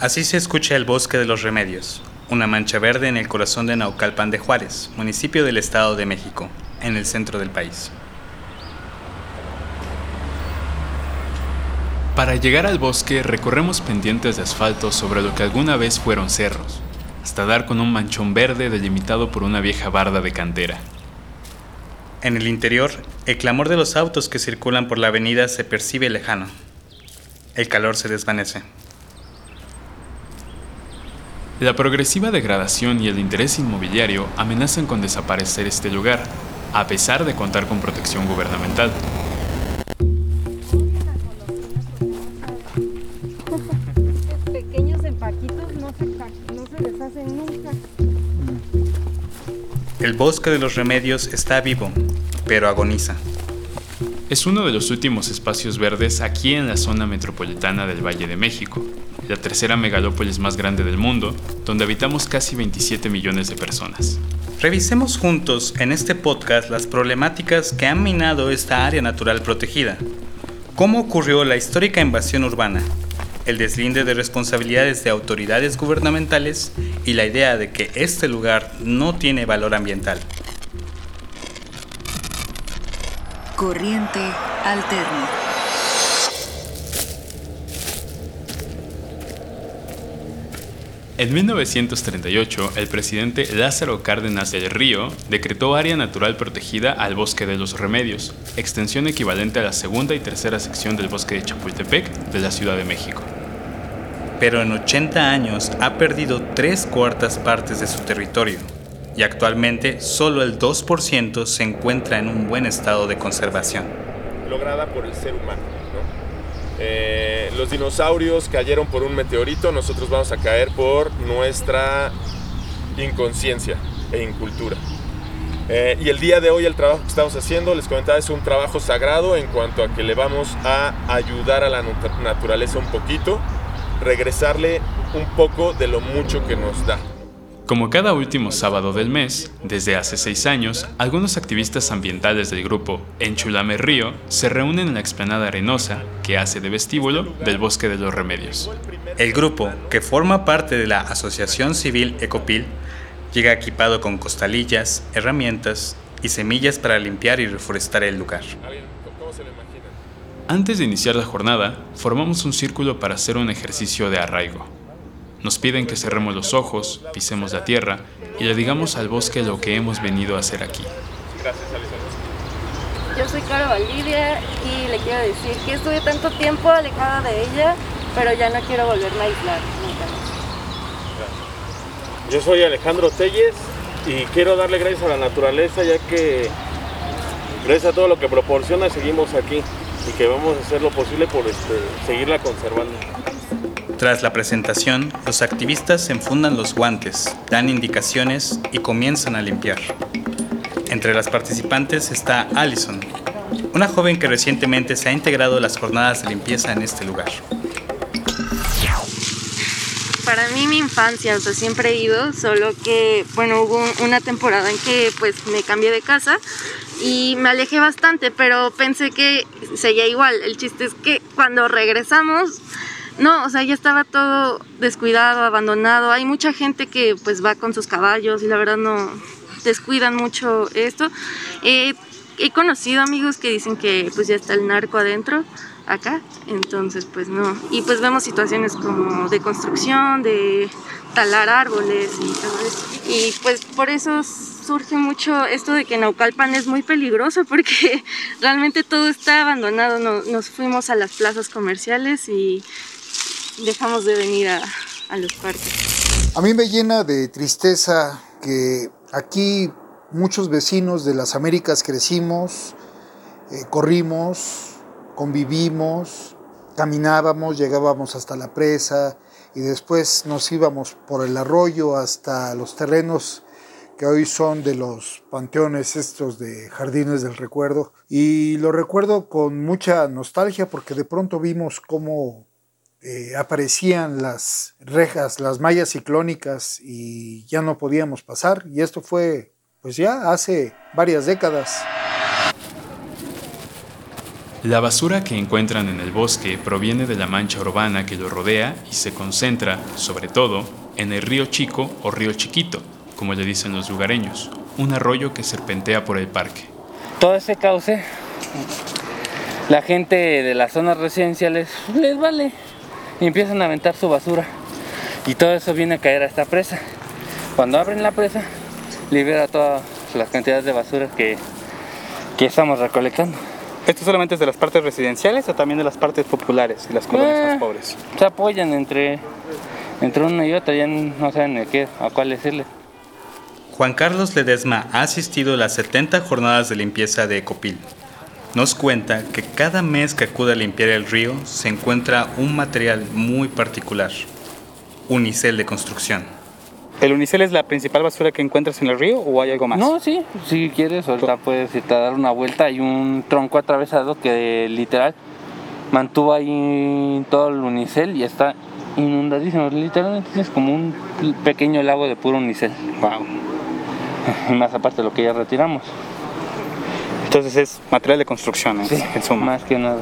Así se escucha el bosque de los remedios, una mancha verde en el corazón de Naucalpan de Juárez, municipio del Estado de México, en el centro del país. Para llegar al bosque recorremos pendientes de asfalto sobre lo que alguna vez fueron cerros, hasta dar con un manchón verde delimitado por una vieja barda de cantera. En el interior, el clamor de los autos que circulan por la avenida se percibe lejano. El calor se desvanece. La progresiva degradación y el interés inmobiliario amenazan con desaparecer este lugar, a pesar de contar con protección gubernamental. Pequeños empaquitos no se, no se deshacen nunca. El bosque de los remedios está vivo, pero agoniza. Es uno de los últimos espacios verdes aquí en la zona metropolitana del Valle de México, la tercera megalópolis más grande del mundo, donde habitamos casi 27 millones de personas. Revisemos juntos en este podcast las problemáticas que han minado esta área natural protegida. ¿Cómo ocurrió la histórica invasión urbana? El deslinde de responsabilidades de autoridades gubernamentales y la idea de que este lugar no tiene valor ambiental. Corriente Alterna. En 1938, el presidente Lázaro Cárdenas del Río decretó área natural protegida al Bosque de los Remedios, extensión equivalente a la segunda y tercera sección del Bosque de Chapultepec de la Ciudad de México. Pero en 80 años ha perdido tres cuartas partes de su territorio y actualmente solo el 2% se encuentra en un buen estado de conservación. Lograda por el ser humano. Eh, los dinosaurios cayeron por un meteorito, nosotros vamos a caer por nuestra inconsciencia e incultura. Eh, y el día de hoy el trabajo que estamos haciendo, les comentaba, es un trabajo sagrado en cuanto a que le vamos a ayudar a la naturaleza un poquito, regresarle un poco de lo mucho que nos da. Como cada último sábado del mes, desde hace seis años, algunos activistas ambientales del grupo Enchulame Río se reúnen en la explanada arenosa que hace de vestíbulo del Bosque de los Remedios. El grupo, que forma parte de la Asociación Civil Ecopil, llega equipado con costalillas, herramientas y semillas para limpiar y reforestar el lugar. Antes de iniciar la jornada, formamos un círculo para hacer un ejercicio de arraigo. Nos piden que cerremos los ojos, pisemos la tierra y le digamos al bosque lo que hemos venido a hacer aquí. Yo soy Caro Valdivia y le quiero decir que estuve tanto tiempo alejada de ella, pero ya no quiero volverme a aislar nunca más. Yo soy Alejandro Telles y quiero darle gracias a la naturaleza ya que gracias a todo lo que proporciona seguimos aquí y que vamos a hacer lo posible por este, seguirla conservando. Tras la presentación, los activistas se enfundan los guantes, dan indicaciones y comienzan a limpiar. Entre las participantes está Allison, una joven que recientemente se ha integrado a las jornadas de limpieza en este lugar. Para mí mi infancia, o sea, siempre he ido, solo que, bueno, hubo una temporada en que pues me cambié de casa y me alejé bastante, pero pensé que seguía igual. El chiste es que cuando regresamos no, o sea, ya estaba todo descuidado, abandonado. Hay mucha gente que pues va con sus caballos y la verdad no descuidan mucho esto. he conocido amigos que dicen que pues ya está el narco adentro acá, entonces pues no. Y pues vemos situaciones como de construcción, de talar árboles y todo eso. Y pues por eso surge mucho esto de que Naucalpan es muy peligroso porque realmente todo está abandonado. nos fuimos a las plazas comerciales y dejamos de venir a, los parques. A mí me llena de tristeza que aquí muchos vecinos de las Américas crecimos, eh, corrimos, convivimos, caminábamos, llegábamos hasta la presa y después nos íbamos por el arroyo hasta los terrenos que hoy son de los panteones estos de jardines del recuerdo. Y lo recuerdo con mucha nostalgia porque de pronto vimos cómo eh, aparecían las rejas, las mallas ciclónicas y ya no podíamos pasar. Y esto fue pues ya hace varias décadas. La basura que encuentran en el bosque proviene de la mancha urbana que lo rodea y se concentra, sobre todo, en el río Chico o río Chiquito, como le dicen los lugareños, un arroyo que serpentea por el parque. Todo ese cauce, la gente de las zonas residenciales les vale y empiezan a aventar su basura. Y todo eso viene a caer a esta presa. Cuando abren la presa, libera todas las cantidades de basura que, que estamos recolectando. ¿Esto solamente es de las partes residenciales o también de las partes populares y las colonias Eh. más pobres? Se apoyan entre, entre uno y otro, ya no saben a, qué, a cuál decirle. Juan Carlos Ledesma ha asistido a las 70 jornadas de limpieza de Ecopil. Nos cuenta que cada mes que acude a limpiar el río se encuentra un material muy particular, unicel de construcción. ¿El unicel es la principal basura que encuentras en el río o hay algo más? No, sí, si quieres, ahorita puedes irte a dar una vuelta. Hay un tronco atravesado que literal mantuvo ahí todo el unicel y está inundadísimo. Literalmente es como un pequeño lago de puro unicel. Wow. Y más aparte de lo que ya retiramos. Entonces es material de construcción, en- Sí, en suma. más que nada.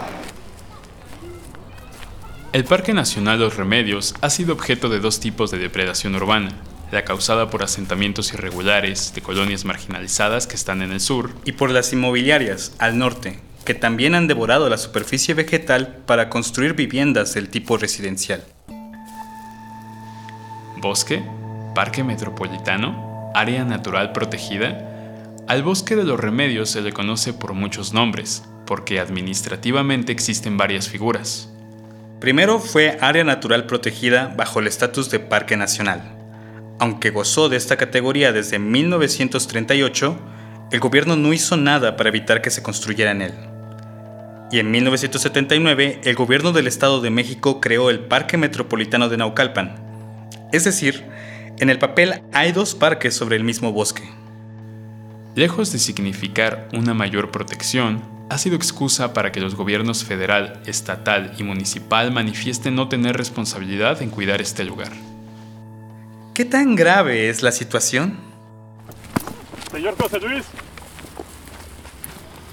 El Parque Nacional Los Remedios ha sido objeto de dos tipos de depredación urbana, la causada por asentamientos irregulares de colonias marginalizadas que están en el sur y por las inmobiliarias al norte, que también han devorado la superficie vegetal para construir viviendas del tipo residencial. Bosque, Parque Metropolitano, Área Natural Protegida. Al Bosque de los Remedios se le conoce por muchos nombres, porque administrativamente existen varias figuras. Primero fue área natural protegida bajo el estatus de Parque Nacional. Aunque gozó de esta categoría desde 1938, el gobierno no hizo nada para evitar que se construyera en él. Y en 1979, el gobierno del Estado de México creó el Parque Metropolitano de Naucalpan. Es decir, en el papel hay dos parques sobre el mismo bosque. Lejos de significar una mayor protección, ha sido excusa para que los gobiernos federal, estatal y municipal manifiesten no tener responsabilidad en cuidar este lugar. ¿Qué tan grave es la situación? Señor José Luis.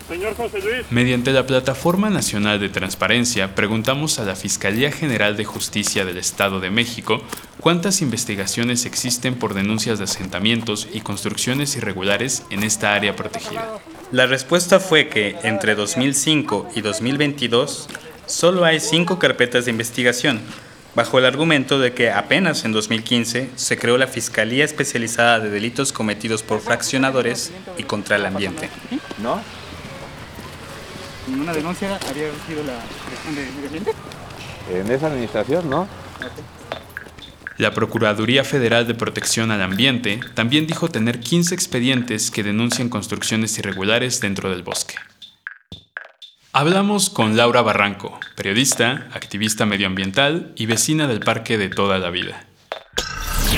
Señor José Luis. Mediante la Plataforma Nacional de Transparencia, preguntamos a la Fiscalía General de Justicia del Estado de México cuántas investigaciones existen por denuncias de asentamientos y construcciones irregulares en esta área protegida. La respuesta fue que entre 2005 y 2022 solo hay cinco carpetas de investigación, bajo el argumento de que apenas en 2015 se creó la Fiscalía Especializada de Delitos Cometidos por Fraccionadores y contra el Ambiente. ¿No? ¿Ninguna denuncia había sido la Dirección de Medio Ambiente? En esa administración, ¿no? La Procuraduría Federal de Protección al Ambiente también dijo tener 15 expedientes que denuncian construcciones irregulares dentro del bosque. Hablamos con Laura Barranco, periodista, activista medioambiental y vecina del parque de toda la vida.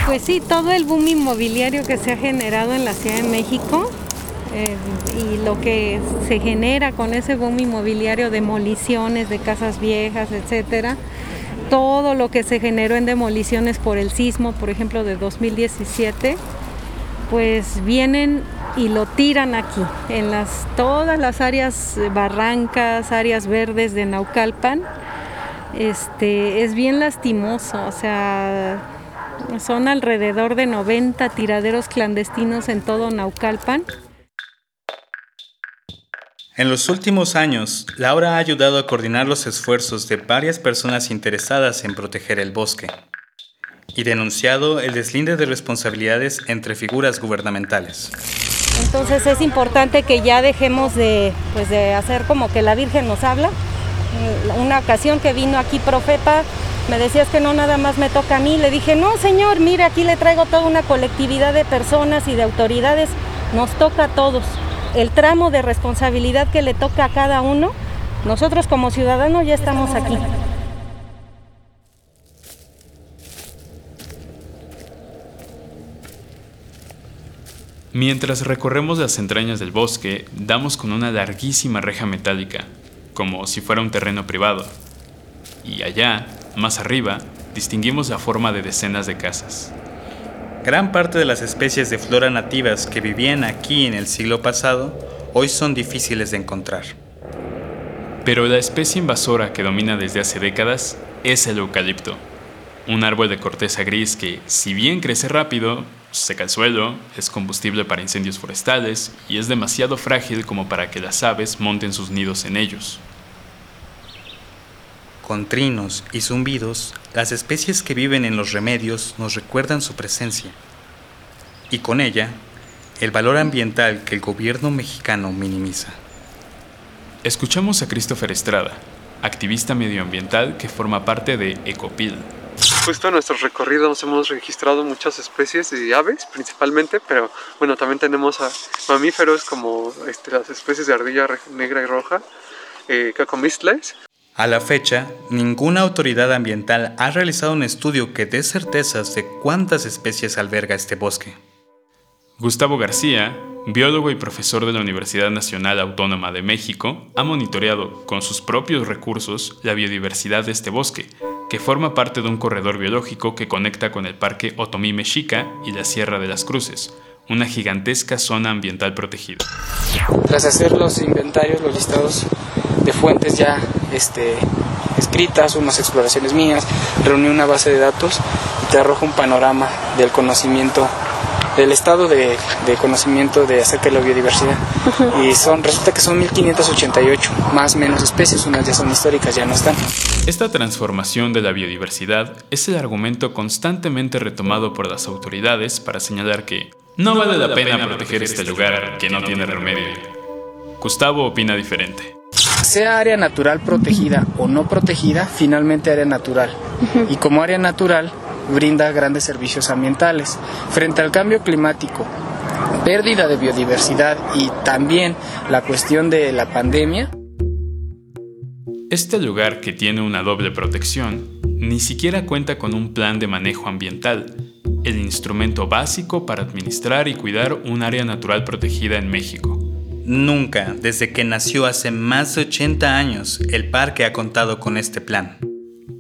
Pues sí, todo el boom inmobiliario que se ha generado en la Ciudad de México eh, y lo que se genera con ese boom inmobiliario, demoliciones de casas viejas, etcétera, todo lo que se generó en demoliciones por el sismo, por ejemplo, de 2017, pues vienen y lo tiran aquí, en las, todas las áreas barrancas, áreas verdes de Naucalpan. Este, es bien lastimoso, o sea, son alrededor de 90 tiraderos clandestinos en todo Naucalpan. En los últimos años, Laura ha ayudado a coordinar los esfuerzos de varias personas interesadas en proteger el bosque y denunciado el deslinde de responsabilidades entre figuras gubernamentales. Entonces es importante que ya dejemos de, pues de hacer como que la Virgen nos habla. Eh, Una ocasión que vino aquí Profepa, me decías que no nada más me toca a mí. Le dije, no señor, mire, aquí le traigo toda una colectividad de personas y de autoridades. Nos toca a todos. El tramo de responsabilidad que le toca a cada uno, nosotros como ciudadanos ya estamos aquí. Mientras recorremos las entrañas del bosque, damos con una larguísima reja metálica, como si fuera un terreno privado. Y allá, más arriba, distinguimos la forma de decenas de casas. Gran parte de las especies de flora nativas que vivían aquí en el siglo pasado hoy son difíciles de encontrar. Pero la especie invasora que domina desde hace décadas es el eucalipto, un árbol de corteza gris que, si bien crece rápido, seca el suelo, es combustible para incendios forestales y es demasiado frágil como para que las aves monten sus nidos en ellos. Con trinos y zumbidos, las especies que viven en los remedios nos recuerdan su presencia. Y con ella, el valor ambiental que el gobierno mexicano minimiza. Escuchamos a Christopher Estrada, activista medioambiental que forma parte de Ecopil. Justo en nuestros recorridos hemos registrado muchas especies de aves principalmente, pero bueno, también tenemos a mamíferos como este, las especies de ardilla negra y roja, eh, cacomistles. A la fecha, ninguna autoridad ambiental ha realizado un estudio que dé certezas de cuántas especies alberga este bosque. Gustavo García, biólogo y profesor de la Universidad Nacional Autónoma de México, ha monitoreado con sus propios recursos la biodiversidad de este bosque, que forma parte de un corredor biológico que conecta con el Parque Otomí Mexica y la Sierra de las Cruces, una gigantesca zona ambiental protegida. Tras hacer los inventarios, los listados de fuentes ya este, escritas, unas exploraciones mías, reuní una base de datos y te arroja un panorama del conocimiento del estado de, conocimiento de acerca de la biodiversidad. Y son, resulta que son 1588, más o menos especies, unas ya son históricas, ya no están. Esta transformación de la biodiversidad es el argumento constantemente retomado por las autoridades para señalar que no, vale la pena, proteger este, este lugar que no tiene remedio. Gustavo opina diferente. Sea área natural protegida o no protegida, finalmente área natural. Y como área natural, brinda grandes servicios ambientales. Frente al cambio climático, pérdida de biodiversidad y también la cuestión de la pandemia. Este lugar que tiene una doble protección ni siquiera cuenta con un plan de manejo ambiental, el instrumento básico para administrar y cuidar un área natural protegida en México. Nunca, desde que nació hace más de 80 años, el parque ha contado con este plan.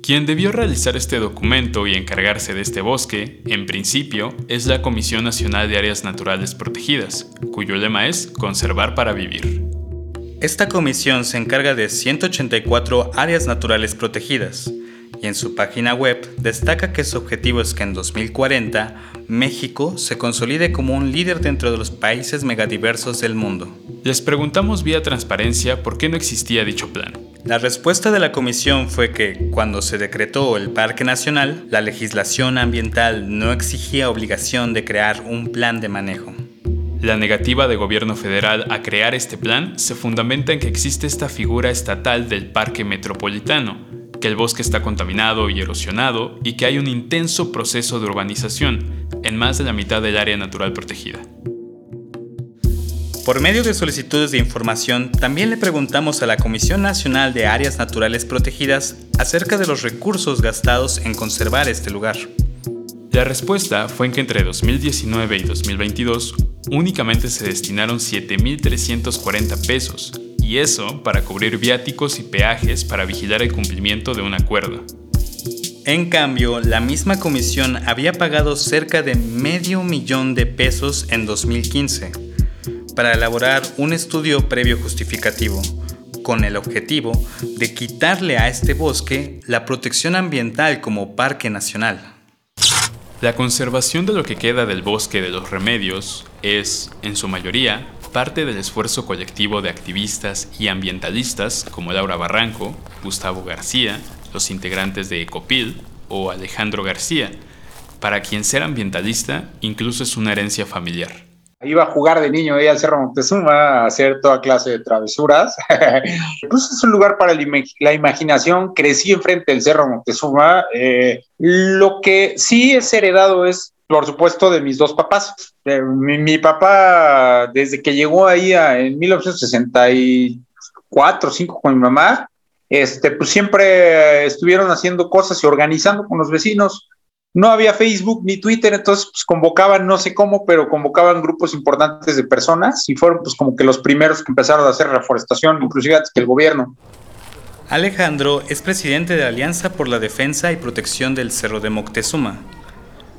Quien debió realizar este documento y encargarse de este bosque, en principio, es la Comisión Nacional de Áreas Naturales Protegidas, cuyo lema es Conservar para Vivir. Esta comisión se encarga de 184 áreas naturales protegidas y en su página web destaca que su objetivo es que en 2040 México se consolide como un líder dentro de los países megadiversos del mundo. Les preguntamos vía transparencia por qué no existía dicho plan. La respuesta de la comisión fue que, cuando se decretó el Parque Nacional, la legislación ambiental no exigía obligación de crear un plan de manejo. La negativa de gobierno federal a crear este plan se fundamenta en que existe esta figura estatal del parque metropolitano, que el bosque está contaminado y erosionado y que hay un intenso proceso de urbanización en más de la mitad del área natural protegida. Por medio de solicitudes de información, también le preguntamos a la Comisión Nacional de Áreas Naturales Protegidas acerca de los recursos gastados en conservar este lugar. La respuesta fue en que entre 2019 y 2022 únicamente se destinaron 7.340 pesos, y eso para cubrir viáticos y peajes para vigilar el cumplimiento de un acuerdo. En cambio, la misma comisión había pagado cerca de medio millón de pesos en 2015 para elaborar un estudio previo justificativo, con el objetivo de quitarle a este bosque la protección ambiental como parque nacional. La conservación de lo que queda del bosque de los remedios es, en su mayoría, parte del esfuerzo colectivo de activistas y ambientalistas como Laura Barranco, Gustavo García, los integrantes de Ecopil o Alejandro García, para quien ser ambientalista incluso es una herencia familiar. Iba a jugar de niño ahí al Cerro Moctezuma, a hacer toda clase de travesuras. pues es un lugar para la imaginación. Crecí enfrente del Cerro Moctezuma. Eh, lo que sí es heredado es, por supuesto, de mis dos papás. Eh, mi, papá, desde que llegó ahí en 1964, 5 con mi mamá, este, pues siempre estuvieron haciendo cosas y organizando con los vecinos no había Facebook ni Twitter, entonces pues, convocaban, no sé cómo, pero convocaban grupos importantes de personas y fueron pues como que los primeros que empezaron a hacer reforestación, inclusive antes que el gobierno. Alejandro es presidente de Alianza por la Defensa y Protección del Cerro de Moctezuma.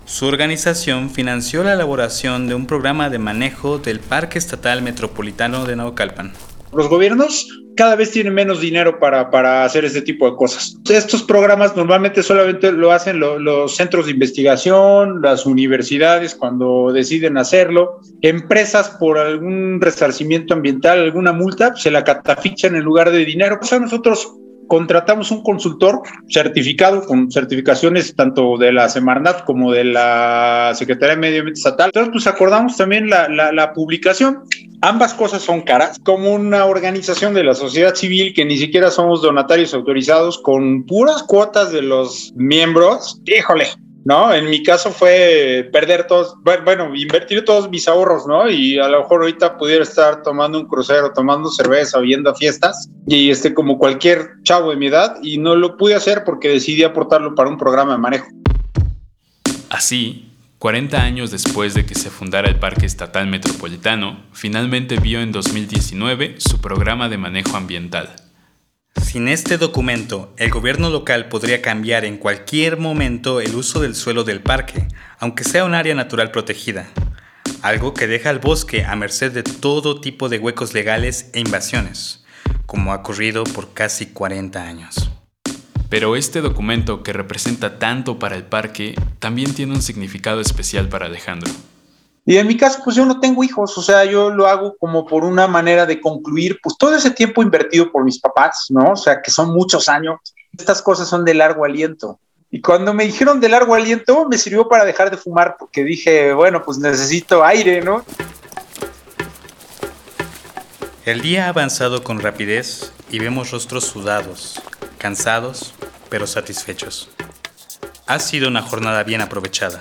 Su organización financió la elaboración de un programa de manejo del Parque Estatal Metropolitano de Naucalpan. Los gobiernos cada vez tienen menos dinero para, para hacer este tipo de cosas. Estos programas normalmente solamente lo hacen los centros de investigación, las universidades cuando deciden hacerlo, empresas por algún resarcimiento ambiental, alguna multa, se la catafichan en lugar de dinero. Pues a nosotros contratamos un consultor certificado con certificaciones tanto de la Semarnat como de la Secretaría de Medio Ambiente Estatal. Entonces, pues acordamos también la, la, publicación. Ambas cosas son caras, como una organización de la sociedad civil que ni siquiera somos donatarios autorizados con puras cuotas de los miembros. Híjole, ¿no? En mi caso fue perder todos, bueno, invertir todos mis ahorros, ¿no? Y a lo mejor ahorita pudiera estar tomando un crucero, tomando cerveza, oyendo a fiestas, y este como cualquier chavo de mi edad, y no lo pude hacer porque decidí aportarlo para un programa de manejo. Así, 40 años después de que se fundara el Parque Estatal Metropolitano, finalmente vio en 2019 su programa de manejo ambiental. Sin este documento, el gobierno local podría cambiar en cualquier momento el uso del suelo del parque, aunque sea un área natural protegida, algo que deja al bosque a merced de todo tipo de huecos legales e invasiones, como ha ocurrido por casi 40 años. Pero este documento que representa tanto para el parque también tiene un significado especial para Alejandro. Y en mi caso, pues yo no tengo hijos, o sea, yo lo hago como por una manera de concluir, pues todo ese tiempo invertido por mis papás, ¿no? O sea, que son muchos años. Estas cosas son de largo aliento. Y cuando me dijeron de largo aliento, me sirvió para dejar de fumar, porque dije, bueno, pues necesito aire, ¿no? El día ha avanzado con rapidez y vemos rostros sudados, cansados, pero satisfechos. Ha sido una jornada bien aprovechada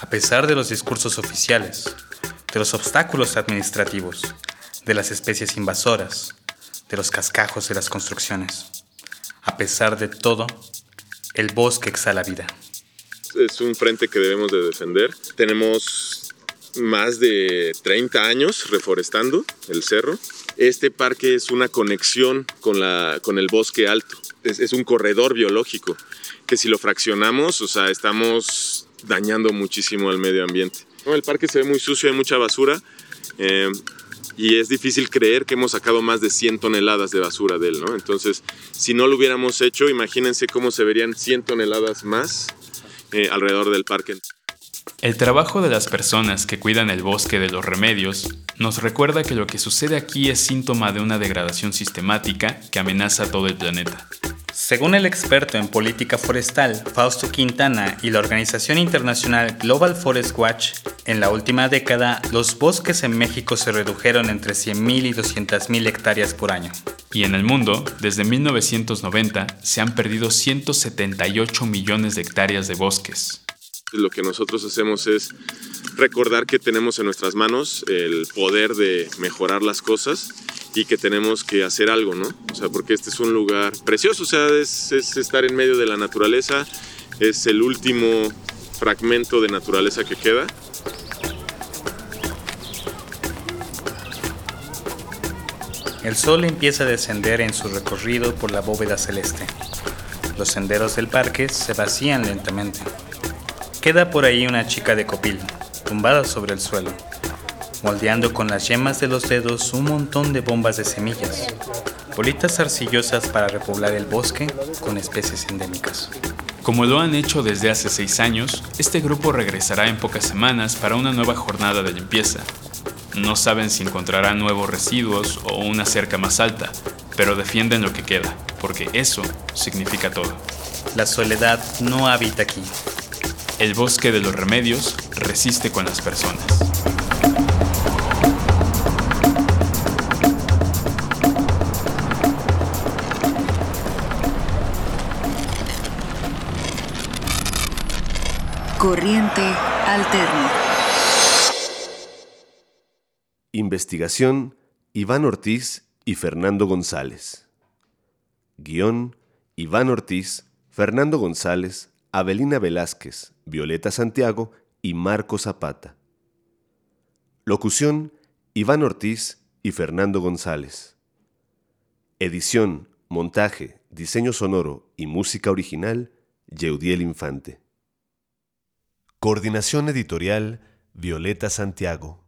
a pesar de los discursos oficiales, de los obstáculos administrativos, de las especies invasoras, de los cascajos de las construcciones. A pesar de todo, el bosque exhala vida. Es un frente que debemos de defender. Tenemos más de 30 años reforestando el cerro. Este parque es una conexión con, la, con el bosque alto. Es, es un corredor biológico que si lo fraccionamos, o sea, estamos dañando muchísimo al medio ambiente. El parque se ve muy sucio, hay mucha basura eh, y es difícil creer que hemos sacado más de 100 toneladas de basura de él, ¿no? Entonces, si no lo hubiéramos hecho, imagínense cómo se verían 100 toneladas más eh, alrededor del parque. El trabajo de las personas que cuidan el bosque de los remedios nos recuerda que lo que sucede aquí es síntoma de una degradación sistemática que amenaza todo el planeta. Según el experto en política forestal Fausto Quintana y la organización internacional Global Forest Watch, en la última década los bosques en México se redujeron entre 100.000 y 200.000 hectáreas por año. Y en el mundo, desde 1990, se han perdido 178 millones de hectáreas de bosques. Lo que nosotros hacemos es recordar que tenemos en nuestras manos el poder de mejorar las cosas y que tenemos que hacer algo, ¿no? O sea, porque este es un lugar precioso, o sea, es, estar en medio de la naturaleza, es el último fragmento de naturaleza que queda. El sol empieza a descender en su recorrido por la bóveda celeste. Los senderos del parque se vacían lentamente. Queda por ahí una chica de copil, tumbada sobre el suelo, moldeando con las yemas de los dedos un montón de bombas de semillas, bolitas arcillosas para repoblar el bosque con especies endémicas. Como lo han hecho desde hace seis años, este grupo regresará en pocas semanas para una nueva jornada de limpieza. No saben si encontrarán nuevos residuos o una cerca más alta, pero defienden lo que queda, porque eso significa todo. La soledad no habita aquí. El bosque de los remedios resiste con las personas. Corriente Alterna. Investigación Iván Ortiz y Fernando González. Guión Iván Ortiz, Fernando González, Abelina Velázquez, Violeta Santiago y Marco Zapata. Locución Iván Ortiz y Fernando González. Edición, montaje, diseño sonoro y música original, Yeudiel Infante. Coordinación editorial Violeta Santiago.